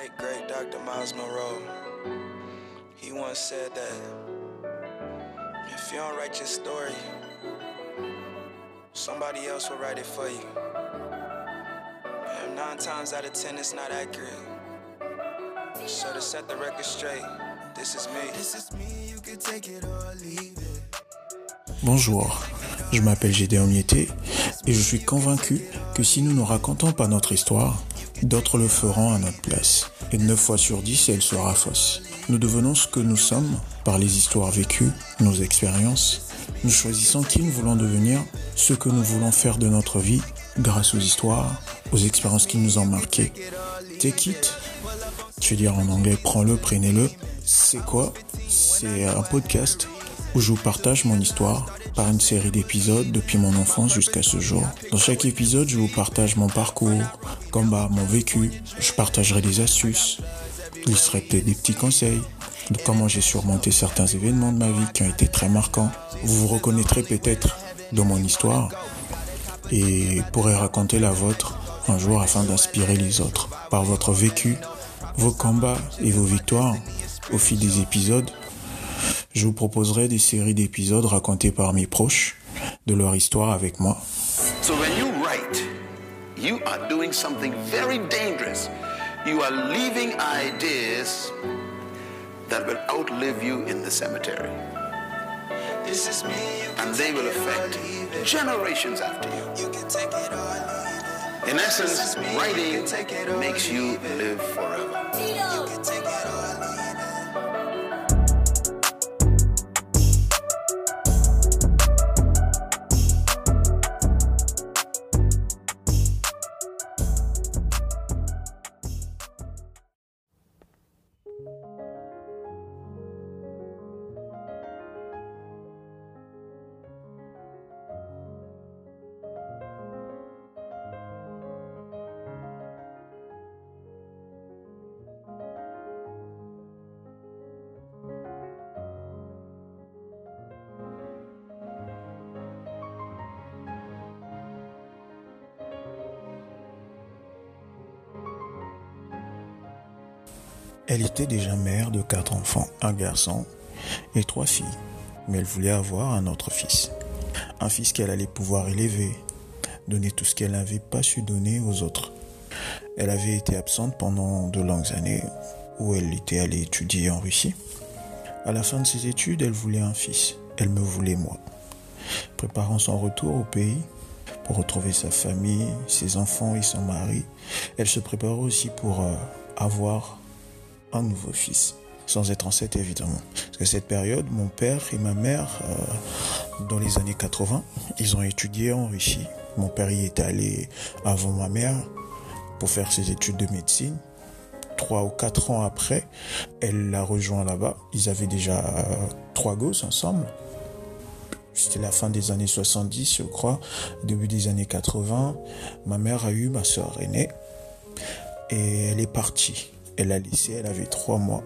Great, great Dr. Miles Monroe. He once said that if you don't write your story, somebody else will write it for you. And nine times out of ten, it's not accurate. So to set the record straight, this is me. This is me, you can take it or leave it. Bonjour, je m'appelle Gédéon Mietté et je suis convaincu que si nous ne racontons pas notre histoire, d'autres le feront à notre place. Et 9 fois sur 10, elle sera fausse. Nous devenons ce que nous sommes par les histoires vécues, nos expériences. Nous choisissons qui nous voulons devenir, ce que nous voulons faire de notre vie grâce aux histoires, aux expériences qui nous ont marqués. Take it, je veux dire en anglais, prends-le, prenez-le. C'est quoi? C'est un podcast où je vous partage mon histoire par une série d'épisodes depuis mon enfance jusqu'à ce jour. Dans chaque épisode, je vous partage mon parcours, combat, mon vécu. Je partagerai des astuces. Il serait peut-être des petits conseils de comment j'ai surmonté certains événements de ma vie qui ont été très marquants. Vous vous reconnaîtrez peut-être dans mon histoire et pourrez raconter la vôtre un jour afin d'inspirer les autres. Par votre vécu, vos combats et vos victoires, au fil des épisodes, je vous proposerai des séries d'épisodes racontés par mes proches, de leur histoire avec moi. So when you write, you are doing something very dangerous. You are leaving ideas that will outlive you in the cemetery. This is me, And they will affect generations after you. You can take it or leave it. In essence, writing can take it or makes you live forever. Elle était déjà mère de quatre enfants, un garçon et trois filles, mais elle voulait avoir un autre fils. Un fils qu'elle allait pouvoir élever, donner tout ce qu'elle n'avait pas su donner aux autres. Elle avait été absente pendant de longues années où elle était allée étudier en Russie. À la fin de ses études, elle voulait un fils. Elle me voulait moi. Préparant son retour au pays pour retrouver sa famille, ses enfants et son mari, elle se préparait aussi pour euh, avoir un nouveau fils, sans être enceinte évidemment. Parce qu'à cette période, mon père et ma mère, euh, dans les années 80, ils ont étudié en Russie. Mon père y était allé avant ma mère pour faire ses études de médecine. Trois ou quatre ans après, elle l'a rejoint là-bas. Ils avaient déjà euh, trois gosses ensemble. C'était la fin des années 70, je crois, début des années 80. Ma mère a eu ma soeur aînée et elle est partie. Elle a laissé, elle avait trois mois.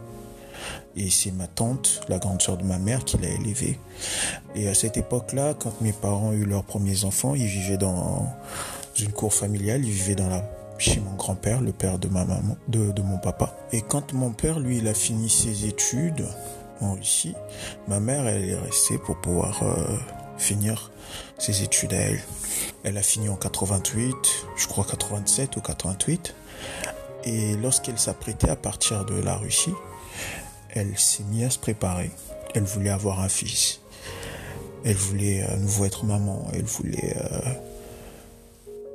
Et c'est ma tante, la grande sœur de ma mère, qui l'a élevée. Et à cette époque-là, quand mes parents ont eu leurs premiers enfants, ils vivaient dans une cour familiale, ils vivaient dans la, chez mon grand-père, le père de ma maman, de, de mon papa. Et quand mon père, lui, il a fini ses études en Russie, ma mère, elle est restée pour pouvoir euh, finir ses études à elle. Elle a fini en 88, je crois 87 ou 88. Et lorsqu'elle s'apprêtait à partir de la Russie, elle s'est mise à se préparer. Elle voulait avoir un fils. Elle voulait à nouveau être maman. Elle voulait, euh,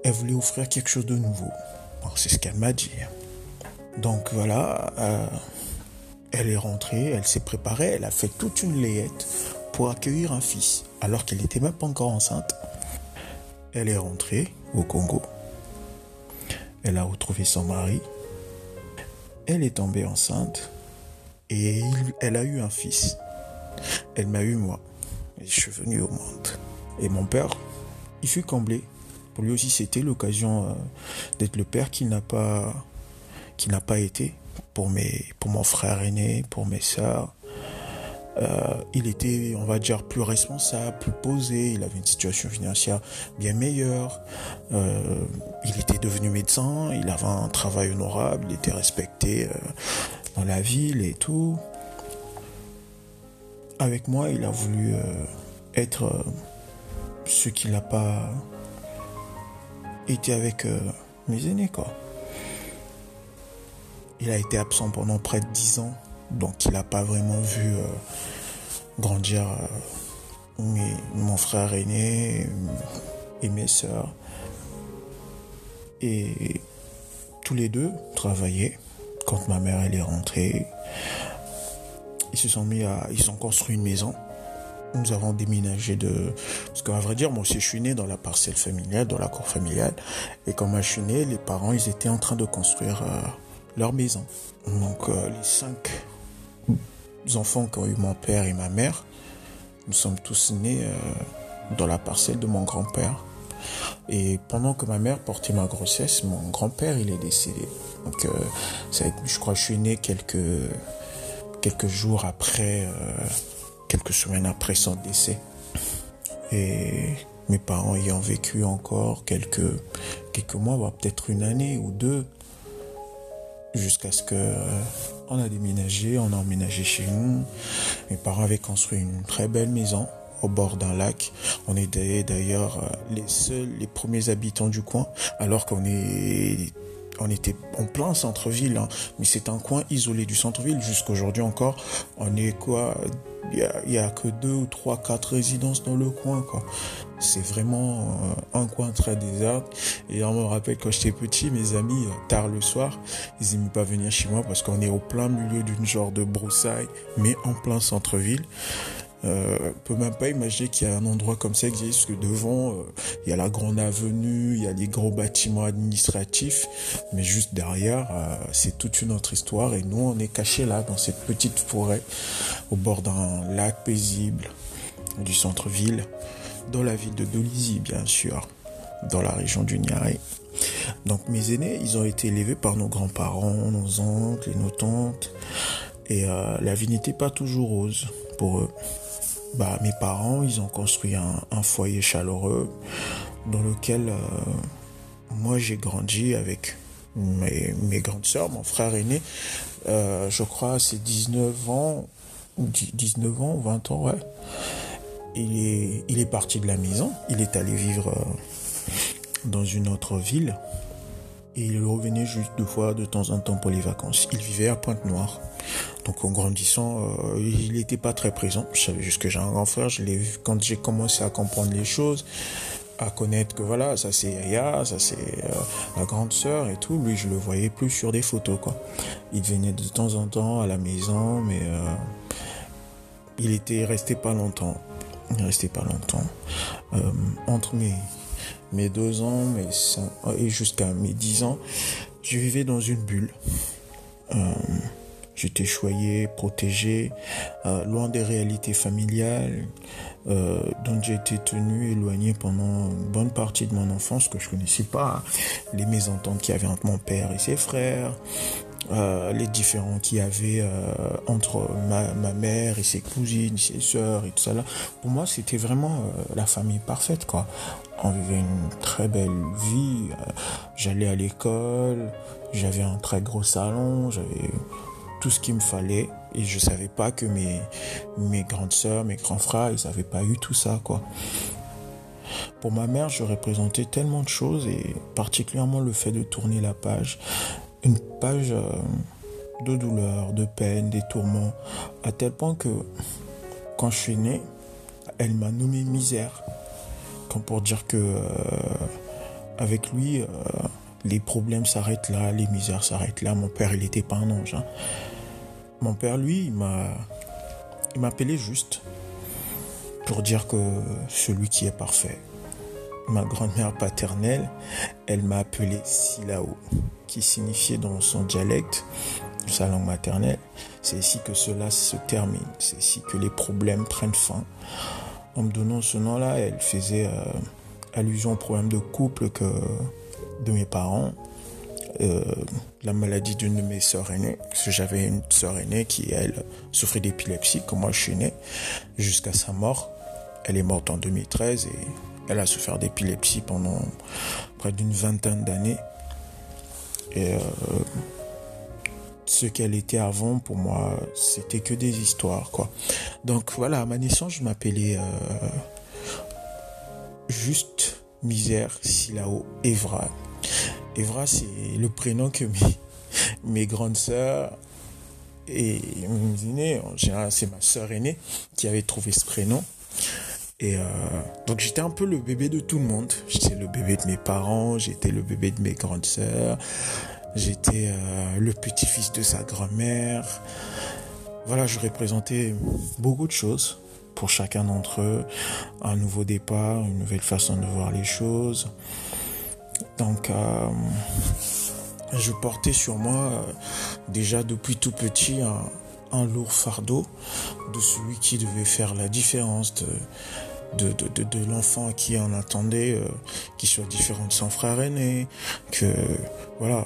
elle voulait offrir quelque chose de nouveau. C'est ce qu'elle m'a dit. Donc voilà, euh, elle est rentrée, elle s'est préparée, elle a fait toute une layette pour accueillir un fils, alors qu'elle n'était même pas encore enceinte. Elle est rentrée au Congo. Elle a retrouvé son mari. Elle est tombée enceinte et elle a eu un fils. Elle m'a eu moi. Je suis venu au monde. Et mon père, il fut comblé. Pour lui aussi, c'était l'occasion euh, d'être le père qui n'a pas, qui n'a pas été pour mes, pour mon frère aîné, pour mes sœurs. Il était, on va dire, plus responsable, plus posé, il avait une situation financière bien meilleure, il était devenu médecin, il avait un travail honorable, il était respecté dans la ville et tout. Avec moi, il a voulu être ce qu'il n'a pas été avec mes aînés, quoi. Il a été absent pendant près de dix ans, donc il n'a pas vraiment vu euh, grandir euh, mon frère aîné et mes sœurs. Et tous les deux travaillaient. Quand ma mère elle est rentrée, ils se sont mis à, ils ont construit une maison. Nous avons déménagé de, parce qu'à vrai dire, moi aussi je suis né dans la parcelle familiale, dans la cour familiale. Et quand je suis né, les parents ils étaient en train de construire. Euh, leur maison. Donc euh, les cinq enfants qu'ont eu mon père et ma mère, nous sommes tous nés euh, dans la parcelle de mon grand-père. Et pendant que ma mère portait ma grossesse, mon grand-père, il est décédé. Donc, euh, je crois que je suis né quelques, quelques jours après, quelques semaines après son décès. Et mes parents ayant vécu encore quelques, quelques mois, peut-être une année ou deux, jusqu'à ce que euh, on a déménagé, on a emménagé chez nous. Mes parents avaient construit une très belle maison au bord d'un lac. On était d'ailleurs euh, les seuls, les premiers habitants du coin, alors qu'on est on était en plein centre-ville, hein. mais c'est un coin isolé du centre-ville. Jusqu'aujourd'hui encore, on est quoi? Il y a, que deux ou trois, quatre résidences dans le coin. C'est vraiment euh, un coin très désert. Et on me rappelle quand j'étais petit, mes amis, euh, tard le soir, ils n'aimaient pas venir chez moi parce qu'on est au plein milieu d'une genre de broussaille, mais en plein centre-ville. Euh, peut même pas imaginer qu'il y a un endroit comme ça existe, que devant, euh, il y a la grande avenue, il y a les gros bâtiments administratifs, mais juste derrière, euh, c'est toute une autre histoire et nous, on est cachés là, dans cette petite forêt, au bord d'un lac paisible du centre-ville, dans la ville de Dolisie, bien sûr, dans la région du Niari. Donc mes aînés, ils ont été élevés par nos grands-parents, nos oncles et nos tantes, et la vie n'était pas toujours rose pour eux bah, mes parents, ils ont construit un, foyer chaleureux dans lequel euh, moi j'ai grandi avec mes, grandes sœurs, mon frère aîné, euh, je crois c'est 19 ans, 19 ans, 20 ans, ouais. Il est, il est parti de la maison, il est allé vivre euh, dans une autre ville et il revenait juste deux fois de temps en temps pour les vacances. Il vivait à Pointe-Noire. Donc en grandissant, euh, il n'était pas très présent. Je savais juste que j'ai un grand frère. Je vu quand j'ai commencé à comprendre les choses, à connaître que voilà, ça c'est Yaya, ça c'est euh, la grande sœur et tout. Lui, je le voyais plus sur des photos quoi. Il venait de temps en temps à la maison, mais euh, il était resté pas longtemps. Il restait pas longtemps. entre mes deux ans, mes et jusqu'à mes dix ans, je vivais dans une bulle. J'étais choyé, protégé, euh, loin des réalités familiales, euh, dont j'ai été tenu éloigné pendant une bonne partie de mon enfance que je connaissais pas. Les mésententes qu'il y avait entre mon père et ses frères, euh, les différends qu'il y avait entre ma, mère et ses cousines, ses sœurs et tout ça. Pour moi, c'était vraiment la famille parfaite, quoi. On vivait une très belle vie. J'allais à l'école, j'avais un très gros salon, j'avais tout ce qu'il me fallait et je savais pas que mes mes grandes sœurs, mes grands frères, ils avaient pas eu tout ça quoi. Pour ma mère, je représentais tellement de choses et particulièrement le fait de tourner la page, une page euh, de douleur, de peine, des tourments, à tel point que quand je suis né, elle m'a nommé misère, comme pour dire que euh, avec lui, euh, les problèmes s'arrêtent là, les misères s'arrêtent là. Mon père, il n'était pas un ange. Hein. Mon père, lui, il m'a, appelé juste pour dire que celui qui est parfait. Ma grand-mère paternelle, elle m'a appelé Silao, qui signifiait dans son dialecte, sa langue maternelle, c'est ici que cela se termine, c'est ici que les problèmes prennent fin. En me donnant ce nom-là, elle faisait euh, allusion au problème de couple que de mes parents. La maladie d'une de mes sœurs aînées, parce que j'avais une sœur aînée qui, elle, souffrait d'épilepsie, comme moi je suis né, jusqu'à sa mort. Elle est morte en 2013 et elle a souffert d'épilepsie pendant près d'une vingtaine d'années. Et euh, ce qu'elle était avant, pour moi, c'était que des histoires, quoi. Donc voilà, à ma naissance, je m'appelais euh, juste Misère Silao Evra. Evra, c'est le prénom que mes, grandes sœurs et mes aînés, en général, c'est ma sœur aînée qui avait trouvé ce prénom. Et euh, donc j'étais un peu le bébé de tout le monde. J'étais le bébé de mes parents, j'étais le bébé de mes grandes sœurs, j'étais euh, le petit-fils de sa grand-mère. Voilà, je représentais beaucoup de choses pour chacun d'entre eux. Un nouveau départ, une nouvelle façon de voir les choses. Donc euh, je portais sur moi déjà depuis tout petit un, lourd fardeau de celui qui devait faire la différence de de, de, l'enfant qui en attendait, euh, qui soit différent de son frère aîné, que voilà.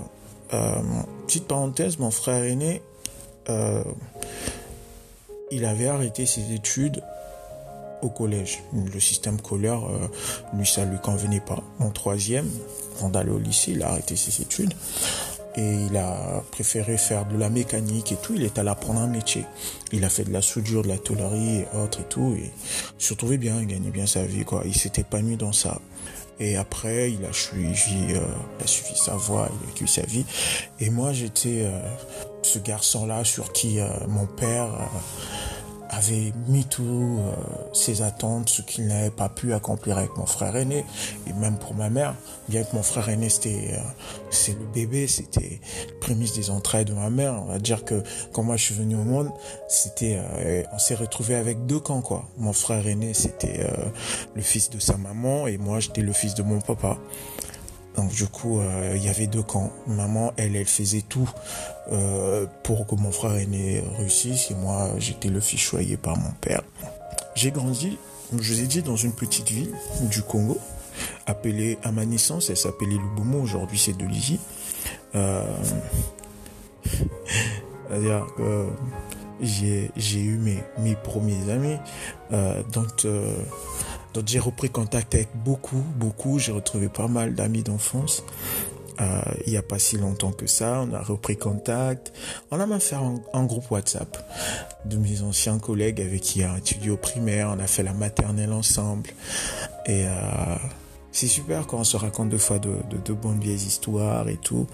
Euh, petite parenthèse, mon frère aîné, euh, il avait arrêté ses études au collège. Le système scolaire, lui, ça lui convenait pas. Mon troisième, avant d'aller au lycée, il a arrêté ses études et il a préféré faire de la mécanique et tout. Il est allé apprendre un métier. Il a fait de la soudure, de la tôlerie et autres et tout. Et il se retrouvait bien, il gagnait bien sa vie, quoi. Il s'était pas mis dans ça. Et après, il a suivi, euh, il a suivi sa voie, il a vécu sa vie. Et moi, j'étais euh, ce garçon-là sur qui euh, mon père avait mis tout euh, ses attentes, ce qu'il n'avait pas pu accomplir avec mon frère aîné, et même pour ma mère, bien que mon frère aîné c'était euh, c'est le bébé, c'était prémisse des entrailles de ma mère. On va dire que quand moi je suis venu au monde, c'était euh, on s'est retrouvé avec deux camps quoi. Mon frère aîné c'était le fils de sa maman et moi j'étais le fils de mon papa. Donc du coup, euh, il y avait deux camps. Maman, elle, elle faisait tout euh, pour que mon frère aîné réussisse et moi, j'étais le fils choyé par mon père. J'ai grandi, je vous ai dit, dans une petite ville du Congo, appelée à ma naissance, elle s'appelait Lubomo, aujourd'hui c'est de Euh, C'est-à-dire que j'ai eu mes, mes premiers amis. Euh, donc euh, donc j'ai repris contact avec beaucoup, beaucoup. J'ai retrouvé pas mal d'amis d'enfance. Euh, il n'y a pas si longtemps que ça, on a repris contact. On a même fait un, groupe WhatsApp de mes anciens collègues avec qui a étudié au primaire. On a fait la maternelle ensemble. Et euh, c'est super quand on se raconte deux fois de, de, de bonnes vieilles histoires et tout.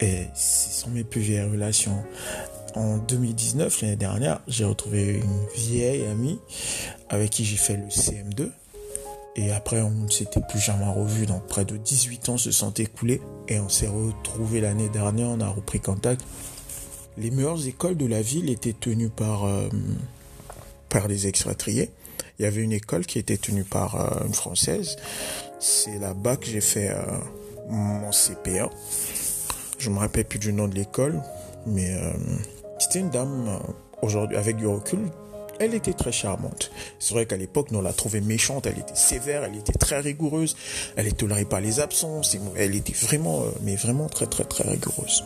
Et ce sont mes plus vieilles relations en 2019, l'année dernière, j'ai retrouvé une vieille amie avec qui j'ai fait le CM2. Et après, on ne s'était plus jamais revu. Donc, près de 18 ans se sont écoulés. Et on s'est retrouvé l'année dernière. On a repris contact. Les meilleures écoles de la ville étaient tenues par, euh, par des expatriés. Il y avait une école qui était tenue par euh, une française. C'est là-bas que j'ai fait euh, mon CP1. Je me rappelle plus du nom de l'école, mais c'était une dame, euh, aujourd'hui, avec du recul, elle était très charmante. C'est vrai qu'à l'époque, on la trouvait méchante, elle était sévère, elle était très rigoureuse, elle ne tolérait pas les absences, elle était vraiment, euh, mais vraiment très très très rigoureuse.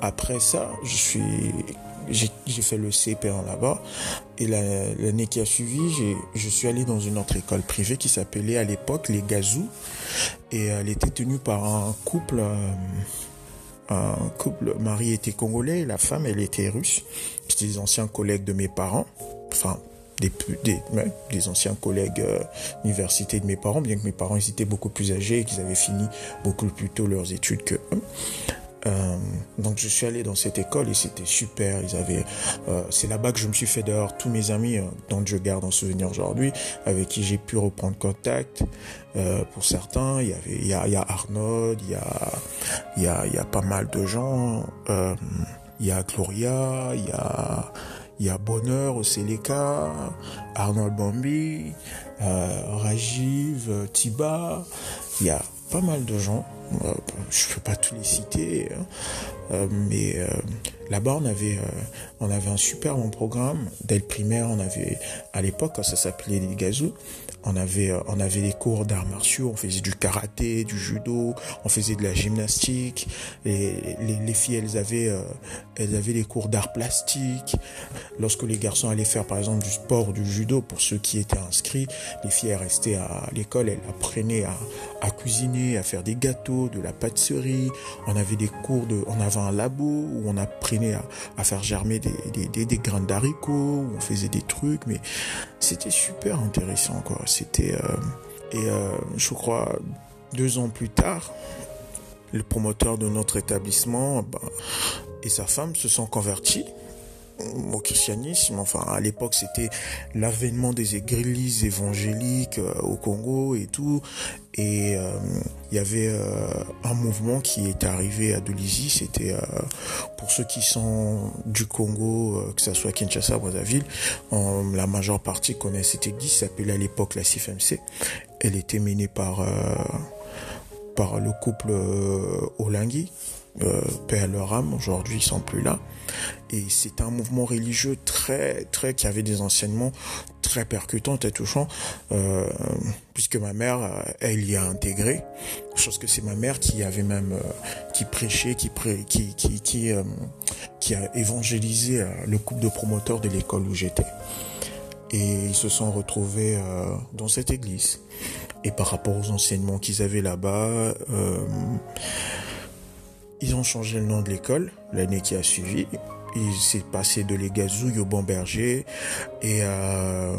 Après ça, je suis, j'ai fait le CP1 là-bas, et l'année qui a suivi, je suis allé dans une autre école privée qui s'appelait à l'époque les Gazou, et elle était tenue par un couple. Euh, un couple, mari était congolais, la femme, elle était russe. C'était des anciens collègues de mes parents, enfin, des, des, des anciens collègues euh, de mes parents, bien que mes parents étaient beaucoup plus âgés et qu'ils avaient fini beaucoup plus tôt leurs études que eux. Euh, donc je suis allé dans cette école et c'était super. Ils avaient, euh, c'est là-bas que je me suis fait dehors tous mes amis euh, dont je garde en souvenir aujourd'hui, avec qui j'ai pu reprendre contact. Euh, pour certains, il y avait, il y a, il y a Arnaud, il y a, il y a, il y a pas mal de gens. Il y a Gloria, il y a, il y a Bonheur au Seleka, Arnold Bambi, Rajiv, Tiba. Il y a pas mal de gens. Euh, je ne peux pas tous les citer, hein. euh, mais euh, Là-bas, on avait, on avait un super bon programme. Dès le primaire, on avait, à l'époque, ça s'appelait les gazous, on avait, euh, on avait des cours d'arts martiaux, on faisait du karaté, du judo, on faisait de la gymnastique. Les, les filles, elles avaient, euh, elles avaient des cours d'art plastique. Lorsque les garçons allaient faire, par exemple, du sport, du judo, pour ceux qui étaient inscrits, les filles, restaient à l'école, elles apprenaient à, à cuisiner, à faire des gâteaux, de la pâtisserie. On avait des cours de, on avait un labo où on apprenait à, à faire germer des, des, des, des d'haricots, où on faisait des trucs, mais c'était super intéressant, quoi. C'était euh, et euh, je crois deux ans plus tard, le promoteur de notre établissement bah, et sa femme se sont convertis au christianisme. Enfin, à l'époque, c'était l'avènement des églises évangéliques euh, au Congo et tout. Et euh, il y avait euh, un mouvement qui est arrivé à Dolisie. C'était pour ceux qui sont du Congo, que ce soit Kinshasa, Brazzaville, la majeure partie connaît cette église. S'appelait à l'époque la CFMC. Elle était menée par par le couple Olingui euh, paix à leur âme, aujourd'hui ils sont plus là. Et c'est un mouvement religieux très, très, qui avait des enseignements très percutants, très touchants, euh, puisque ma mère, elle y a intégré, chose que c'est ma mère qui avait même, euh, qui prêchait, qui, pré, qui, qui, qui, euh, qui a évangélisé euh, le couple de promoteurs de l'école où j'étais. Et ils se sont retrouvés euh, dans cette église. Et par rapport aux enseignements qu'ils avaient là-bas, ils ont changé le nom de l'école l'année qui a suivi. Il s'est passé de l'Égazouille au Bon Berger. Et euh,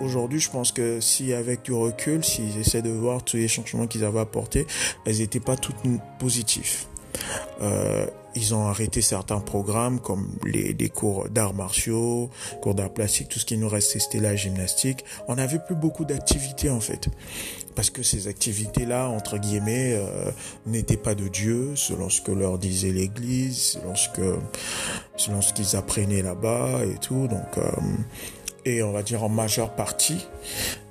aujourd'hui, je pense que si avec du recul, s'ils essaient de voir tous les changements qu'ils avaient apportés, elles n'étaient pas toutes positives. Euh, ils ont arrêté certains programmes comme les, les cours d'arts martiaux, cours d'arts plastiques, tout ce qui nous restait c'était la gymnastique. On n'avait plus beaucoup d'activités en fait. Parce que ces activités-là, entre guillemets, euh, n'étaient pas de Dieu, selon ce que leur disait l'Église, selon ce que, selon ce qu'ils apprenaient là-bas et tout. Donc, euh, et on va dire en majeure partie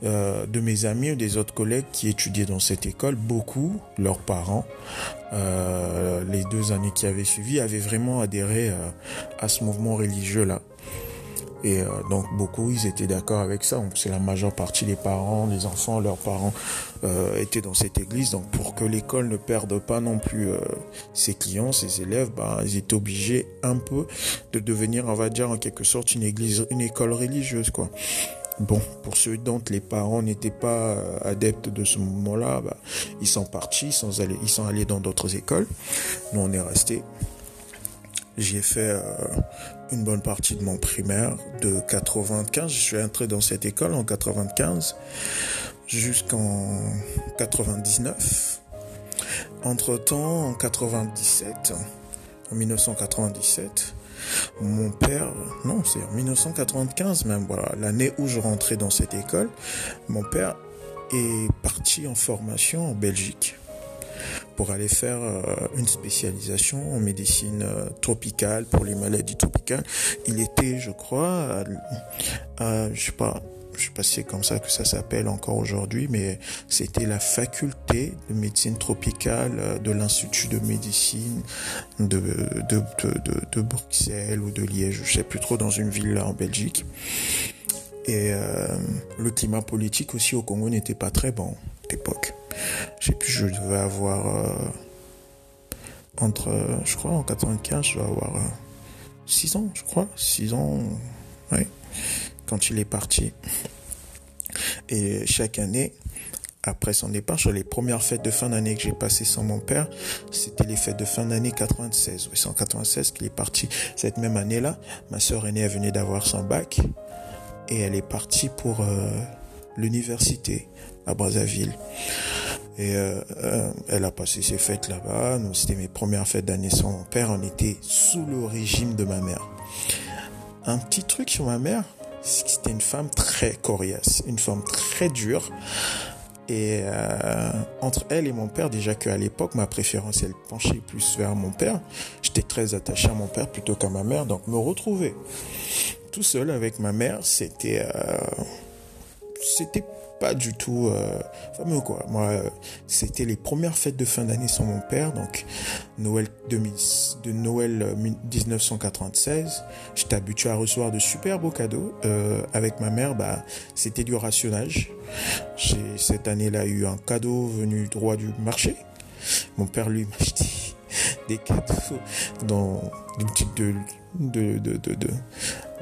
euh, de mes amis ou des autres collègues qui étudiaient dans cette école, beaucoup, leurs parents, euh, les deux années qui avaient suivi, avaient vraiment adhéré euh, à ce mouvement religieux-là. Et euh, donc beaucoup, ils étaient d'accord avec ça. C'est la majeure partie des parents, des enfants, leurs parents euh, étaient dans cette église. Donc pour que l'école ne perde pas non plus euh, ses clients, ses élèves, bah, ils étaient obligés un peu de devenir, on va dire en quelque sorte, une église, une école religieuse, quoi. Bon, pour ceux dont les parents n'étaient pas euh, adeptes de ce mouvement-là, bah, ils sont partis, ils sont allés, ils sont allés dans d'autres écoles. Nous, on est restés. J'y ai fait euh, une bonne partie de mon primaire de 95. Je suis entré dans cette école en 95 jusqu'en 99. Entre-temps, en 97, en 1997, mon père, non, c'est en 1995 même, voilà, l'année où je rentrais dans cette école, mon père est parti en formation en Belgique pour aller faire euh, une spécialisation en médecine euh, tropicale pour les maladies tropicales. Il était, je crois, je sais pas, je sais pas si c'est comme ça que ça s'appelle encore aujourd'hui, mais c'était la faculté de médecine tropicale euh, de l'Institut de médecine de, de, de, de, Bruxelles ou de Liège, je sais plus trop, dans une ville là en Belgique. Et le climat politique aussi au Congo n'était pas très bon à l'époque. Je sais plus, je devais avoir euh, entre, je crois en 95, je dois avoir 6 ans, je crois, 6 ans, ouais quand il est parti. Et chaque année, après son départ, sur les premières fêtes de fin d'année que j'ai passées sans mon père, c'était les fêtes de fin d'année 96. Oui, c'est en 96 qu'il est parti. Cette même année-là, ma sœur aînée, elle venait d'avoir son bac et elle est partie pour euh, l'université à Brazzaville. Et euh, euh, elle a passé ses fêtes là-bas. C'était mes premières fêtes d'année sans mon père. On était sous le régime de ma mère. Un petit truc sur ma mère, c'était une femme très coriace, une femme très dure. Et euh, entre elle et mon père, déjà qu'à l'époque, ma préférence, elle penchait plus vers mon père. J'étais très attaché à mon père plutôt qu'à ma mère. Donc me retrouver tout seul avec ma mère, c'était... C'était pas du tout euh, fameux quoi. Moi, euh, c'était les premières fêtes de fin d'année sans mon père, donc Noël 2000, de Noël 1996. J'étais habitué à recevoir de super beaux cadeaux. Euh, avec ma mère, bah, c'était du rationnage. J'ai cette année-là eu un cadeau venu droit du marché. Mon père lui m'a acheté des cadeaux dans une petite de de, de, de, de,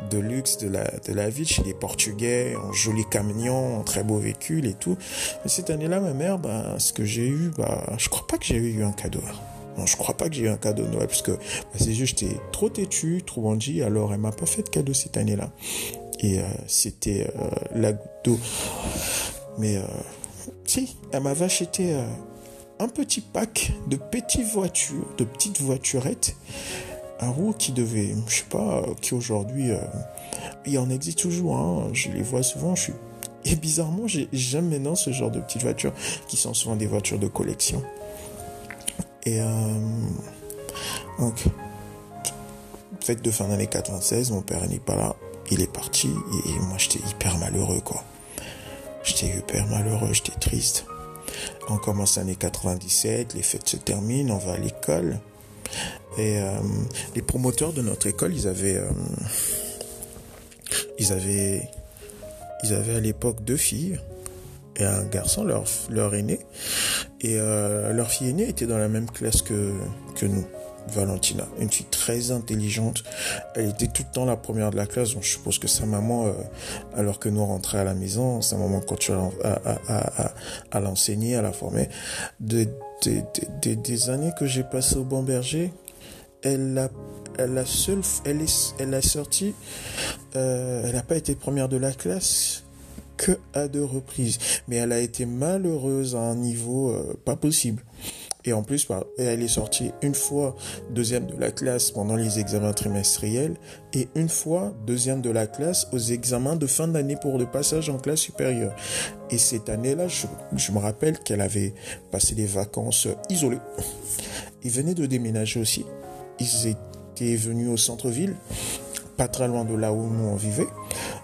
de luxe de la, de la ville chez les Portugais, en joli camion, en très beau véhicule et tout. Mais cette année-là, ma mère, bah, ce que j'ai eu, bah, je crois pas que j'ai eu un cadeau. Non, je crois pas que j'ai eu un cadeau de Noël parce que bah, c'est juste j'étais trop têtu, trop bandit, alors elle m'a pas fait de cadeau cette année-là. Et euh, c'était la d'eau. Mais euh, si, elle m'avait acheté euh, un petit pack de petites voitures, de petites voiturettes un qui devait, je sais pas, qui aujourd'hui, euh, il en existe toujours, hein, je les vois souvent, je suis... Et bizarrement, j'aime maintenant ce genre de petites voitures qui sont souvent des voitures de collection. Et euh, donc, fête de fin d'année 96, mon père n'est pas là, il est parti, et moi j'étais hyper malheureux, quoi. J'étais hyper malheureux, j'étais triste. On commence l'année 97, les fêtes se terminent, on va à l'école. Et euh, les promoteurs de notre école, ils avaient, euh, ils avaient, ils avaient à l'époque deux filles et un garçon, leur, leur aîné. Et euh, leur fille aînée était dans la même classe que, que nous. Valentina, une fille très intelligente. Elle était tout le temps la première de la classe. Donc je suppose que sa maman, alors que nous rentrait à la maison, sa maman continue à, à, à, l'enseigner, à la former. De, de, des années que j'ai passées au Bon Berger, elle a, seule, elle a sorti, euh, elle n'a pas été première de la classe que à deux reprises, mais elle a été malheureuse à un niveau euh, pas possible. Et en plus, elle est sortie une fois deuxième de la classe pendant les examens trimestriels et une fois deuxième de la classe aux examens de fin d'année pour le passage en classe supérieure. Et cette année-là, je, me rappelle qu'elle avait passé des vacances isolées. Ils venaient de déménager aussi. Ils étaient venus au centre-ville, pas très loin de là où nous on vivait.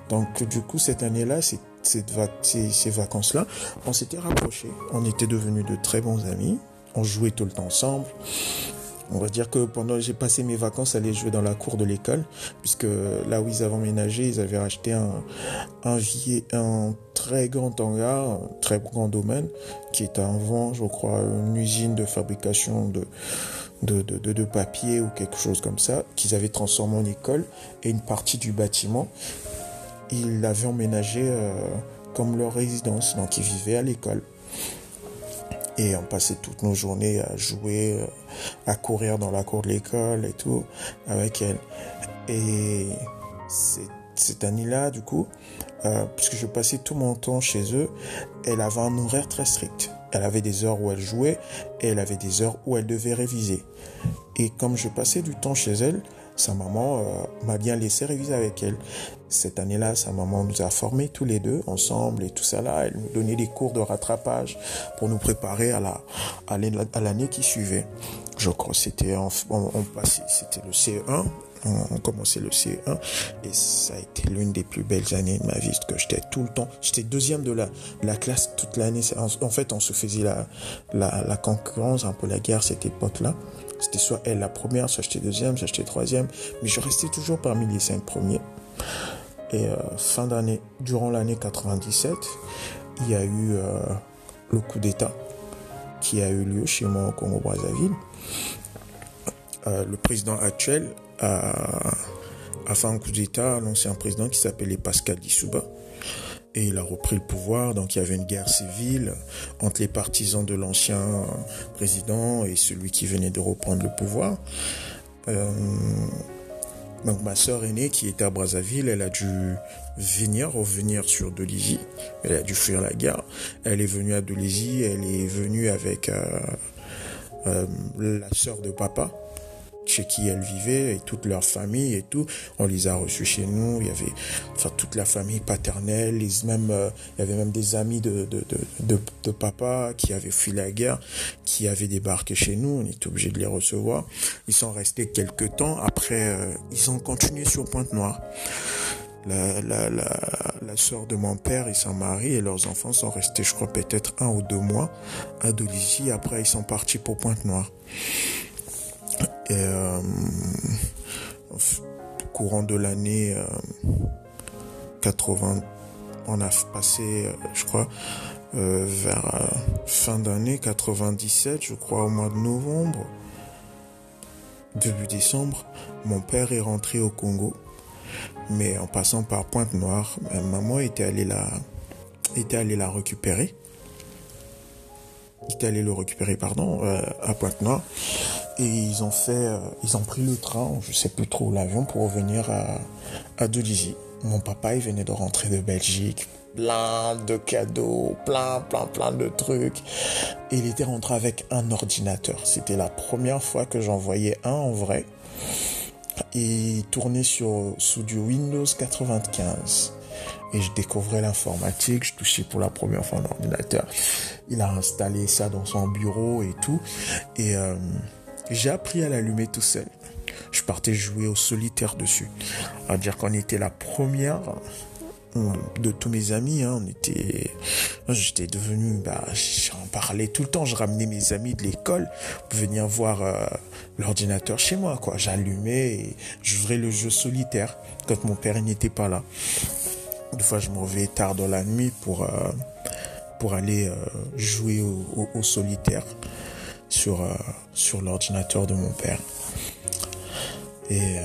Donc du coup, cette année-là, ces vacances-là, on s'était rapprochés. On était devenus de très bons amis. On tout le temps ensemble. On va dire que pendant j'ai passé mes vacances à jouer dans la cour de l'école, puisque là où ils avaient emménagé, ils avaient acheté un, un, un très grand hangar, un très grand domaine, qui est un vent, je crois, une usine de fabrication de, de, de, de, de papier ou quelque chose comme ça, qu'ils avaient transformé en école, et une partie du bâtiment, ils l'avaient emménagé euh, comme leur résidence, donc ils vivaient à l'école. Et on passait toutes nos journées à jouer, à courir dans la cour de l'école et tout avec elle. Et cette année-là, du coup, euh, puisque je passais tout mon temps chez eux, elle avait un horaire très strict. Elle avait des heures où elle jouait et elle avait des heures où elle devait réviser. Et comme je passais du temps chez elle, sa maman euh, m'a bien laissé réviser avec elle. Cette année-là, sa maman nous a formés tous les deux ensemble et tout ça là. Elle nous donnait des cours de rattrapage pour nous préparer à la à l'année qui suivait. Je crois c'était on, on passait c'était le CE1 on, commençait le CE1 et ça a été l'une des plus belles années de ma vie que j'étais tout le temps j'étais deuxième de la la classe toute l'année en, en, fait on se faisait la, la la concurrence un peu la guerre cette époque là c'était soit elle la première, soit j'étais deuxième, soit j'étais troisième. Mais je restais toujours parmi les cinq premiers. Et euh, fin d'année, durant l'année 97, il y a eu euh, le coup d'État qui a eu lieu chez moi au Congo-Brazzaville. Euh, le président actuel a, a fait un coup d'État, l'ancien président qui s'appelait Pascal Dissouba et il a repris le pouvoir. Donc il y avait une guerre civile entre les partisans de l'ancien président et celui qui venait de reprendre le pouvoir. Euh, donc ma sœur aînée qui était à Brazzaville, elle a dû venir, revenir sur Dolisie. Elle a dû fuir la guerre. Elle est venue à Dolisie, elle est venue avec euh, euh, la sœur de papa qui elle vivait et toute leur famille et tout. On les a reçus chez nous. Il y avait enfin toute la famille paternelle, les même euh, il y avait même des amis de de, de, papa qui avaient fui la guerre, qui avaient débarqué chez nous. On était obligé de les recevoir. Ils sont restés quelques temps. Après, euh, ils ont continué sur Pointe-Noire. la, la, la, la soeur de mon père et son mari et leurs enfants sont restés, je crois, peut-être un ou deux mois à Dolisie. Après, ils sont partis pour Pointe-Noire. Et euh, courant de l'année 80, on a passé, je crois, euh, vers fin d'année 97, je crois, au mois de novembre, début décembre, mon père est rentré au Congo mais en passant par Pointe-Noire, maman était allée la, était allée la récupérer. Était allée le récupérer, pardon, euh, à Pointe-Noire. Et ils ont fait, euh, ils ont pris le train, je sais plus trop, l'avion pour revenir à, à Mon papa, il venait de rentrer de Belgique, plein de cadeaux, plein, plein, plein de trucs. Et il était rentré avec un ordinateur. C'était la première fois que j'en voyais un en vrai et tournait sur, sous du Windows 95. Et je découvrais l'informatique, je touchais pour la première fois un ordinateur. Il a installé ça dans son bureau et tout. Et euh, j'ai appris à l'allumer tout seul. Je partais jouer au solitaire dessus. À dire qu'on était la première de tous mes amis. Hein, on était, j'étais devenu, bah, j'en parlais tout le temps. Je ramenais mes amis de l'école pour venir voir euh, l'ordinateur chez moi, quoi. J'allumais et j'ouvrais le jeu solitaire quand mon père n'était pas là. Des fois, je me réveillais tard dans la nuit pour euh, pour aller euh, jouer au, au, solitaire sur sur l'ordinateur de mon père. Et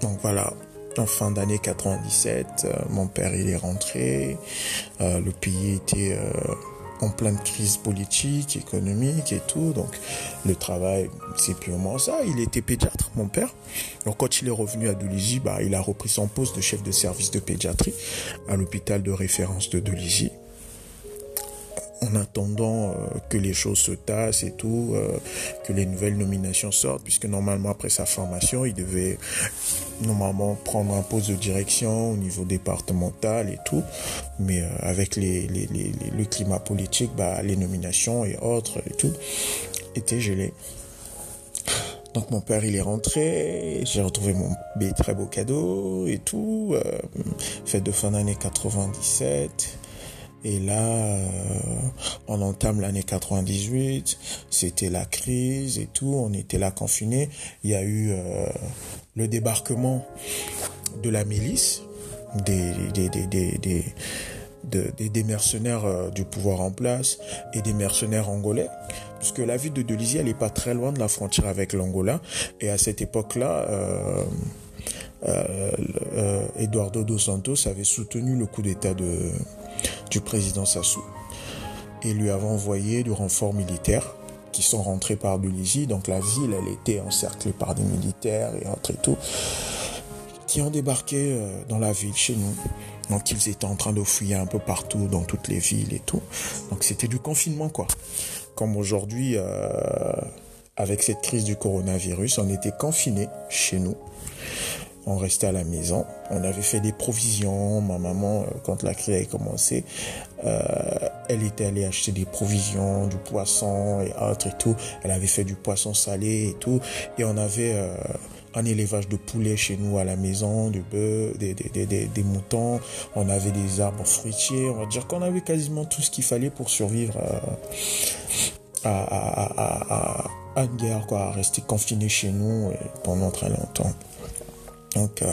donc voilà, en fin d'année 97, euh, mon père il est rentré, euh, le pays était euh, en pleine crise politique, économique et tout, donc le travail c'est purement ça. Il était pédiatre, mon père. Donc quand il est revenu à Dolisie, bah, il a repris son poste de chef de service de pédiatrie à l'hôpital de référence de Dolisie en attendant euh, que les choses se tassent et tout, euh, que les nouvelles nominations sortent, puisque normalement après sa formation, il devait normalement prendre un poste de direction au niveau départemental et tout, mais euh, avec le climat politique, bah, les nominations et autres et tout étaient gelées. Donc mon père il est rentré, j'ai retrouvé mon très beau cadeau et tout, euh, fête de fin d'année 97. Et là, euh, on entame l'année 98, c'était la crise et tout, on était là confinés. Il y a eu euh, le débarquement de la milice, des, des, des, des, des, des mercenaires euh, du pouvoir en place et des mercenaires angolais puisque la ville de Delizy, elle n'est pas très loin de la frontière avec l'Angola. Et à cette époque-là, euh, euh, Eduardo dos Santos avait soutenu le coup d'État de, du président Sassou et lui avait envoyé du renfort militaire qui sont rentrés par Dolisie. Donc la ville, elle était encerclée par des militaires et autres et tout, qui ont débarqué euh, dans la ville chez nous. Donc ils étaient en train de fouiller un peu partout dans toutes les villes et tout. Donc c'était du confinement quoi. Comme aujourd'hui, euh, avec cette crise du coronavirus, on était confinés chez nous on restait à la maison. On avait fait des provisions. Ma maman, euh, quand la crise a commencé, euh, elle était allée acheter des provisions, du poisson et autres et tout. Elle avait fait du poisson salé et tout. Et on avait euh, un élevage de poulets chez nous à la maison, du bœuf, des, des, des, moutons. On avait des arbres fruitiers. On va dire qu'on avait quasiment tout ce qu'il fallait pour survivre à, à, à, à, une guerre, quoi, à rester confiné chez nous pendant très longtemps. Donc, euh,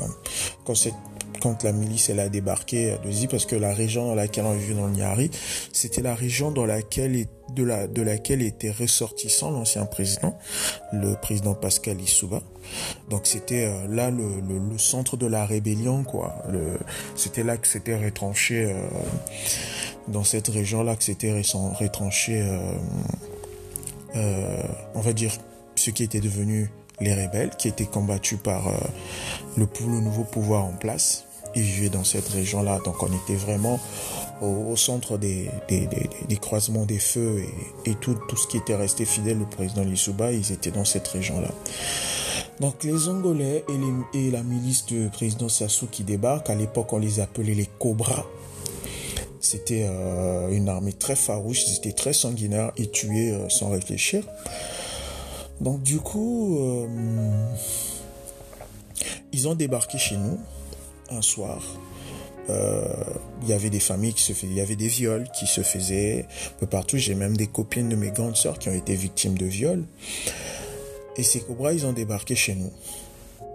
quand, la milice elle a débarqué à Deuxy, parce que la région dans laquelle on vivait dans le Niari, c'était la région dans laquelle de, la, de laquelle était ressortissant l'ancien président, le président Pascal Issouba. Donc c'était euh, là le, centre de la rébellion, quoi. C'était là que c'était retranché, euh, dans cette région-là que c'était retranché, on va dire, ce qui était devenu les rebelles qui étaient combattus par euh, le, nouveau pouvoir en place. Ils vivaient dans cette région-là, donc on était vraiment au, centre des, croisements des feux et, tout, ce qui était resté fidèle au président Lissouba, ils étaient dans cette région-là. Donc les Angolais et, la milice du président Sassou qui débarquent, à l'époque on les appelait les Cobras. C'était euh, une armée très farouche, ils étaient très sanguinaires, et tuaient euh, sans réfléchir. Donc du coup, euh, ils ont débarqué chez nous un soir, euh, il y avait des familles qui se faisaient, il y avait des viols qui se faisaient un peu partout. J'ai même des copines de mes grandes sœurs qui ont été victimes de viols. Et ces cobras, ils ont débarqué chez nous.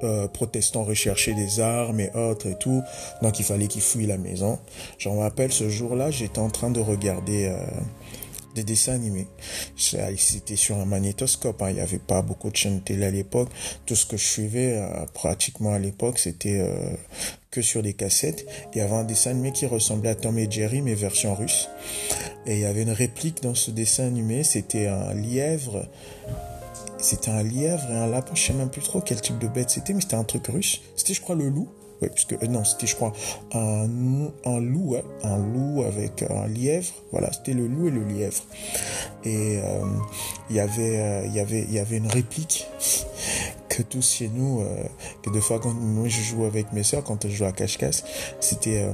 Euh, protestants des armes et autres et tout. Donc il fallait qu'ils fouillent la maison. Je me rappelle ce jour-là, j'étais en train de regarder euh, des dessins animés. C'était sur un magnétoscope. Hein. Il n'y avait pas beaucoup de chaînes télé à l'époque. Tout ce que je suivais euh, pratiquement à l'époque, c'était euh, que sur des cassettes. Il y avait un dessin animé qui ressemblait à Tom et Jerry, mais version russe. Et il y avait une réplique dans ce dessin animé. C'était un lièvre c'était un lièvre et un lapin, je sais même plus trop quel type de bête c'était, mais c'était un truc russe. C'était, je crois, le loup. Oui, puisque euh, non, c'était, je crois, un, un loup, un loup avec un lièvre. Voilà, c'était le loup et le lièvre. Et euh, il y avait, euh, il y avait, il y avait une réplique que tous chez nous, euh, que des fois quand moi je joue avec mes soeurs, quand je joue à cache-cache, c'était euh,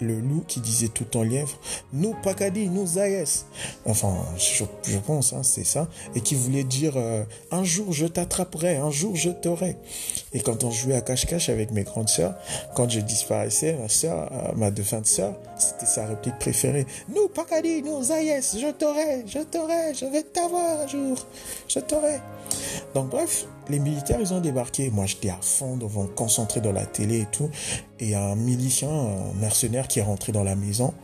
le loup qui disait tout en lièvre, nous Pacadi, nous Zayes. Enfin, je, pense, hein, c'est ça. Et qui voulait dire, euh, un jour je t'attraperai, un jour je t'aurai. Et quand on jouait à cache-cache avec mes grandes sœurs, quand je disparaissais, ma sœur, ma défunte sœur, c'était sa réplique préférée. Nous Pacadi, nous Zayes, je t'aurai, je t'aurai, je vais t'avoir un jour, je t'aurai. Donc bref, les militaires, ils ont débarqué. Moi, j'étais à fond, devant, concentré dans la télé et tout. Et un milicien, un mercenaire qui est rentré dans la maison,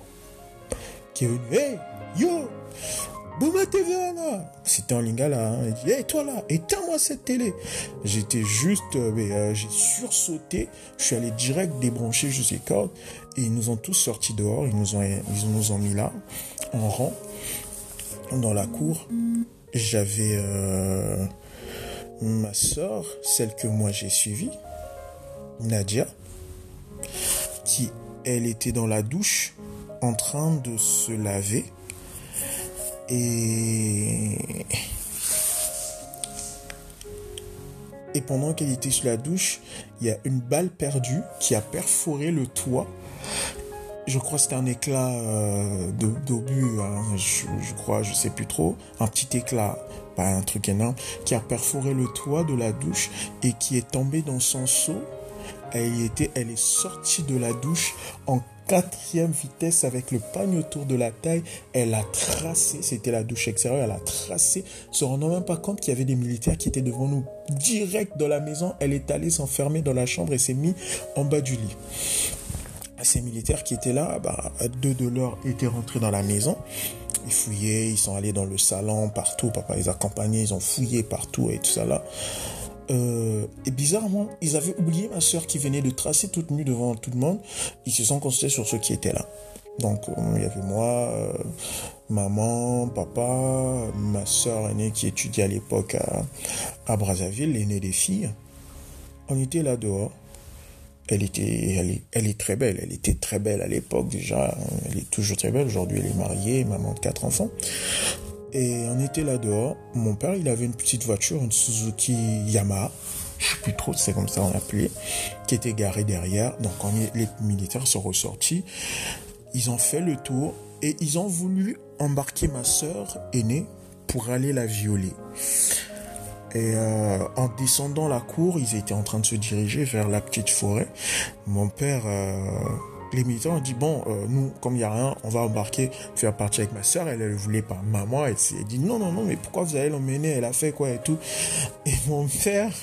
qui est venu, hey, yo, Bouma TV là C'était en lingala. Hein. Il dit, toi là, éteins-moi cette télé. J'étais juste, euh, mais, euh, j'ai sursauté. Je suis allé direct débrancher juste les cordes. Et ils nous ont tous sortis dehors. Ils nous ont, ils nous ont mis là, en rang, dans la cour. J'avais... Euh, ma soeur, celle que moi j'ai suivie, Nadia, qui, elle était dans la douche en train de se laver. Et... Et pendant qu'elle était sous la douche, il y a une balle perdue qui a perforé le toit. Je crois que c'était un éclat euh, d'obus, hein, je, crois, je sais plus trop. Un petit éclat pas un truc énorme, qui a perforé le toit de la douche et qui est tombé dans son seau. Elle, était, elle est sortie de la douche en quatrième vitesse avec le pagne autour de la taille. Elle a tracé, c'était la douche extérieure, elle a tracé, se rendant même pas compte qu'il y avait des militaires qui étaient devant nous, direct dans la maison. Elle est allée s'enfermer dans la chambre et s'est mise en bas du lit. Ces militaires qui étaient là, bah, deux de leurs étaient rentrés dans la maison. Ils fouillaient, ils sont allés dans le salon, partout. Papa les accompagnait, ils ont fouillé partout et tout ça là. Euh, et bizarrement, ils avaient oublié ma soeur qui venait de tracer toute nue devant tout le monde. Ils se sont concentrés sur ceux qui étaient là. Donc, euh, il y avait moi, euh, maman, papa, ma soeur aînée qui étudiait à l'époque à, à Brazzaville, l'aînée des filles. On était là dehors elle était, elle est, elle est très belle. Elle était très belle à l'époque déjà. Elle est toujours très belle. Aujourd'hui, elle est mariée, maman de quatre enfants. Et on était là dehors. Mon père, il avait une petite voiture, une Suzuki Yamaha. Je sais plus trop, c'est comme ça on l'appelait, qui était garée derrière. Donc quand les militaires sont ressortis, ils ont fait le tour et ils ont voulu embarquer ma sœur aînée pour aller la violer. Et euh, en descendant la cour, ils étaient en train de se diriger vers la petite forêt. Mon père, euh, les militaires ont dit, bon, euh, nous, comme il n'y a rien, on va embarquer, faire partie avec ma soeur. Elle ne voulait pas. Maman, elle s'est dit, non, non, non, mais pourquoi vous allez l'emmener? Elle a fait quoi et tout. Et mon père...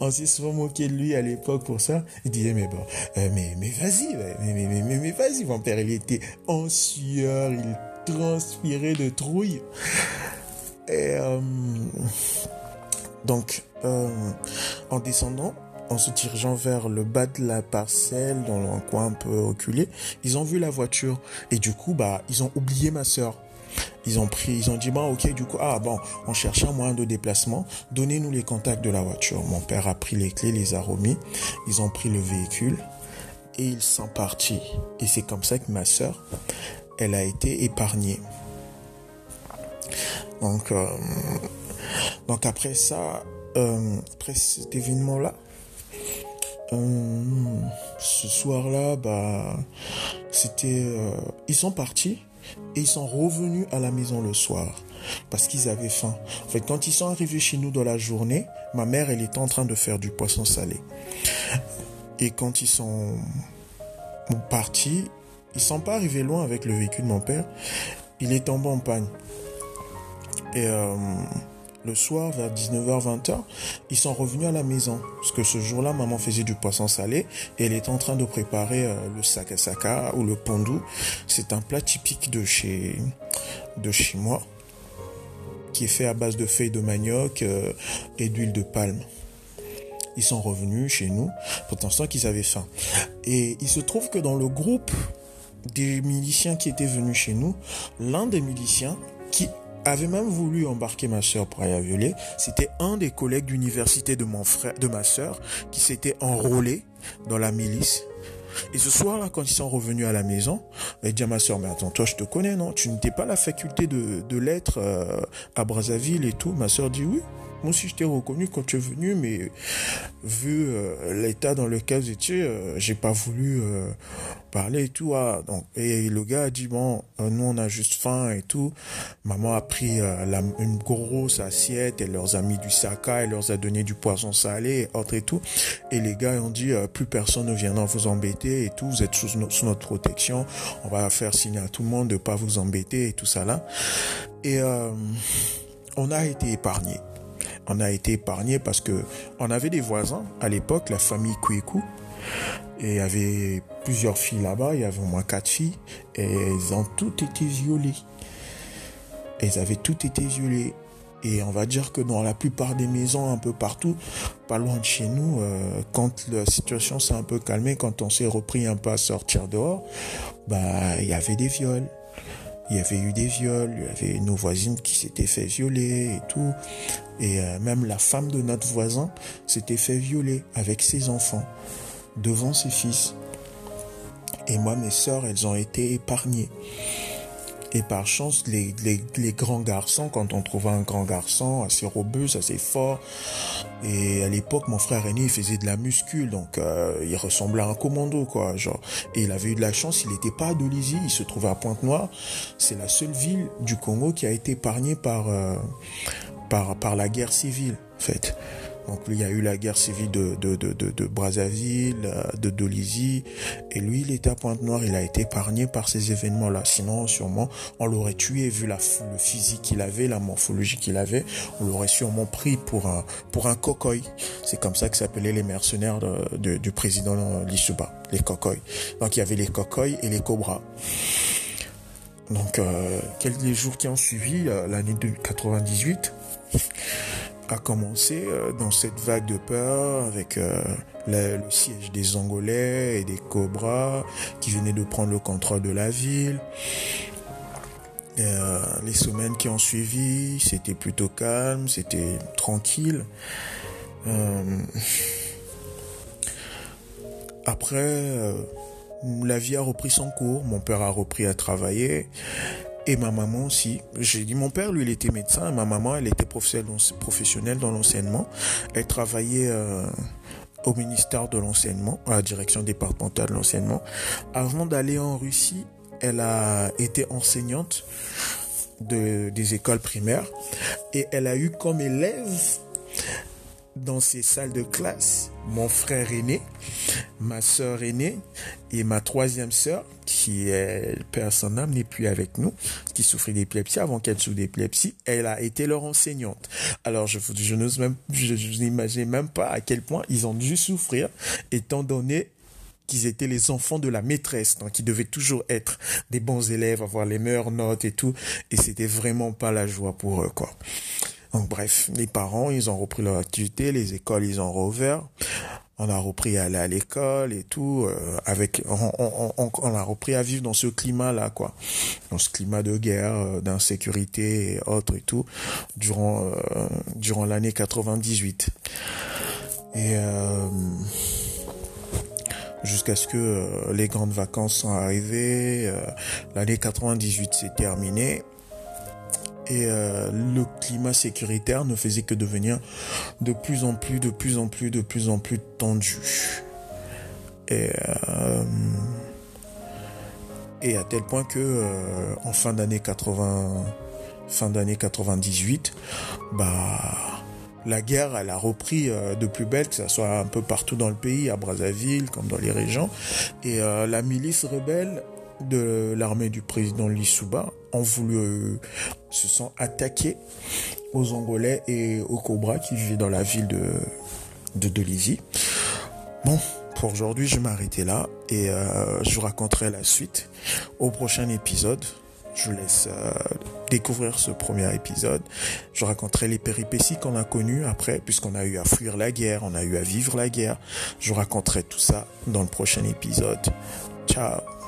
on s'est souvent moqué de lui à l'époque pour ça. Il disait, mais bon, mais, mais vas-y, mais, mais, mais, mais vas-y. Mon père, il était en sueur, il transpirait de trouille. Et euh, donc, euh, en descendant, en se dirigeant vers le bas de la parcelle, dans un coin un peu oculé, ils ont vu la voiture. Et du coup, bah, ils ont oublié ma sœur. Ils ont pris, ils ont dit, bon, ok, du coup, ah bon, on cherche un moyen de déplacement, donnez-nous les contacts de la voiture. Mon père a pris les clés, les a remis, ils ont pris le véhicule et ils sont partis. Et c'est comme ça que ma sœur, elle a été épargnée. Donc, euh, donc après ça, euh, après cet événement-là, euh, ce soir-là, bah, c'était, ils sont partis et ils sont revenus à la maison le soir parce qu'ils avaient faim. En fait, quand ils sont arrivés chez nous dans la journée, ma mère, elle était en train de faire du poisson salé. Et quand ils sont partis, ils sont pas arrivés loin avec le véhicule de mon père. Il est tombé en panne. Et euh, le soir, vers 19h, 20h, ils sont revenus à la maison. Parce que ce jour-là, maman faisait du poisson salé et elle est en train de préparer euh, le sakasaka ou le pondu. C'est un plat typique de chez, de chez moi qui est fait à base de feuilles de manioc euh, et d'huile de palme. Ils sont revenus chez nous, pourtant qu'ils avaient faim. Et il se trouve que dans le groupe des miliciens qui étaient venus chez nous, l'un des miliciens qui avait même voulu embarquer ma soeur pour aller violer, c'était un des collègues d'université de mon frère, de ma soeur, qui s'était enrôlé dans la milice. Et ce soir-là, quand ils sont revenus à la maison, il dit à ma soeur, mais attends, toi, je te connais, non? Tu n'étais pas à la faculté de, de lettres euh, à Brazzaville et tout? Ma soeur dit oui. Moi aussi, je t'ai reconnu quand tu es venu, mais vu euh, l'état dans lequel vous étiez, euh, j'ai pas voulu euh, parler et tout. Ah, donc, et le gars a dit, bon, nous, on a juste faim et tout. Maman a pris une grosse assiette, elle leur a mis du saka, elle leur a donné du poisson salé et autres et tout. Et les gars ont dit, plus personne ne viendra vous embêter et tout. Vous êtes sous, sous, notre protection. On va faire signer à tout le monde de pas vous embêter et tout ça là. Et on a été épargnés on a été épargné parce que on avait des voisins à l'époque, la famille Kouekou. Et il y avait plusieurs filles là-bas, il y avait au moins quatre filles, et elles ont toutes été violées. Elles avaient toutes été violées. Et on va dire que dans la plupart des maisons, un peu partout, pas loin de chez nous, euh, quand la situation s'est un peu calmée, quand on s'est repris un peu à sortir dehors, bah il y avait des viols il y avait eu des viols, il y avait nos voisines qui s'étaient fait violer et tout. Et euh, même la femme de notre voisin s'était fait violer avec ses enfants devant ses fils. Et moi, mes sœurs, elles ont été épargnées. Et par chance, les, les, grands garçons, quand on trouvait un grand garçon assez robuste, assez fort, et à l'époque, mon frère aîné, il faisait de la muscule, donc euh, il ressemblait à un commando, quoi, genre. Et il avait eu de la chance, il n'était pas à Dolisie, il se trouvait à Pointe-Noire. C'est la seule ville du Congo qui a été épargnée par, euh, par, par la guerre civile, en fait. Donc il y a eu la guerre civile de, Brazzaville, euh, de Dolisie, et lui il était à Pointe-Noire, il a été épargné par ces événements-là. Sinon sûrement on l'aurait tué vu la, le physique qu'il avait, la morphologie qu'il avait, on l'aurait sûrement pris pour un pour un cocoy. C'est comme ça que s'appelaient les mercenaires du président Lissuba, les cocoy. Donc il y avait les cocoy et les cobras. Donc euh, quelques jours qui ont suivi euh, l'année de 98 a commencé euh, dans cette vague de peur avec euh, le, siège des Angolais et des Cobras qui venaient de prendre le contrôle de la ville. Euh, les semaines qui ont suivi, c'était plutôt calme, c'était tranquille. après, la vie a repris son cours, mon père a repris à travailler. Et ma maman aussi. J'ai dit, mon père, lui, il était médecin ma maman, elle était professionnelle dans l'enseignement. Elle travaillait euh, au ministère de l'enseignement, à la direction départementale de l'enseignement. Avant d'aller en Russie, elle a été enseignante de, des écoles primaires et elle a eu comme élève dans ces salles de classe mon frère aîné, ma soeur aînée et ma troisième sœur qui est père son âme n'est plus avec nous, qui souffrait d'épilepsie avant qu'elle souffre d'épilepsie, elle a été leur enseignante. Alors je, je n'ose même, n'imagine même pas à quel point ils ont dû souffrir, étant donné qu'ils étaient les enfants de la maîtresse, donc ils devaient toujours être des bons élèves, avoir les meilleures notes et tout, et c'était vraiment pas la joie pour eux. Donc bref, les parents, ils ont repris leur activité, les écoles, ils ont rouvert. On a repris à aller à l'école et tout, euh, avec, on, on, on, a repris à vivre dans ce climat-là, quoi, dans ce climat de guerre, euh, d'insécurité et autres et tout, durant euh, durant l'année 98. Et jusqu'à ce que les grandes vacances sont arrivées, l'année 98 s'est terminée et euh, le climat sécuritaire ne faisait que devenir de plus en plus, de plus en plus, de plus en plus tendu. Et, euh, à tel point que euh, en fin d'année 80, fin d'année 98, bah la guerre, elle a repris de plus belle, que ce soit un peu partout dans le pays, à Brazzaville, comme dans les régions. Et la milice rebelle de l'armée du président Lissouba ont voulu, se sont attaqués aux Angolais et aux Cobras qui vivaient dans la ville de, de. Bon, pour aujourd'hui, je vais m'arrêter là et je vous raconterai la suite au prochain épisode. Je vous laisse euh, découvrir ce premier épisode. Je raconterai les péripéties qu'on a connues après, puisqu'on a eu à fuir la guerre, on a eu à vivre la guerre. Je vous raconterai tout ça dans le prochain épisode. Ciao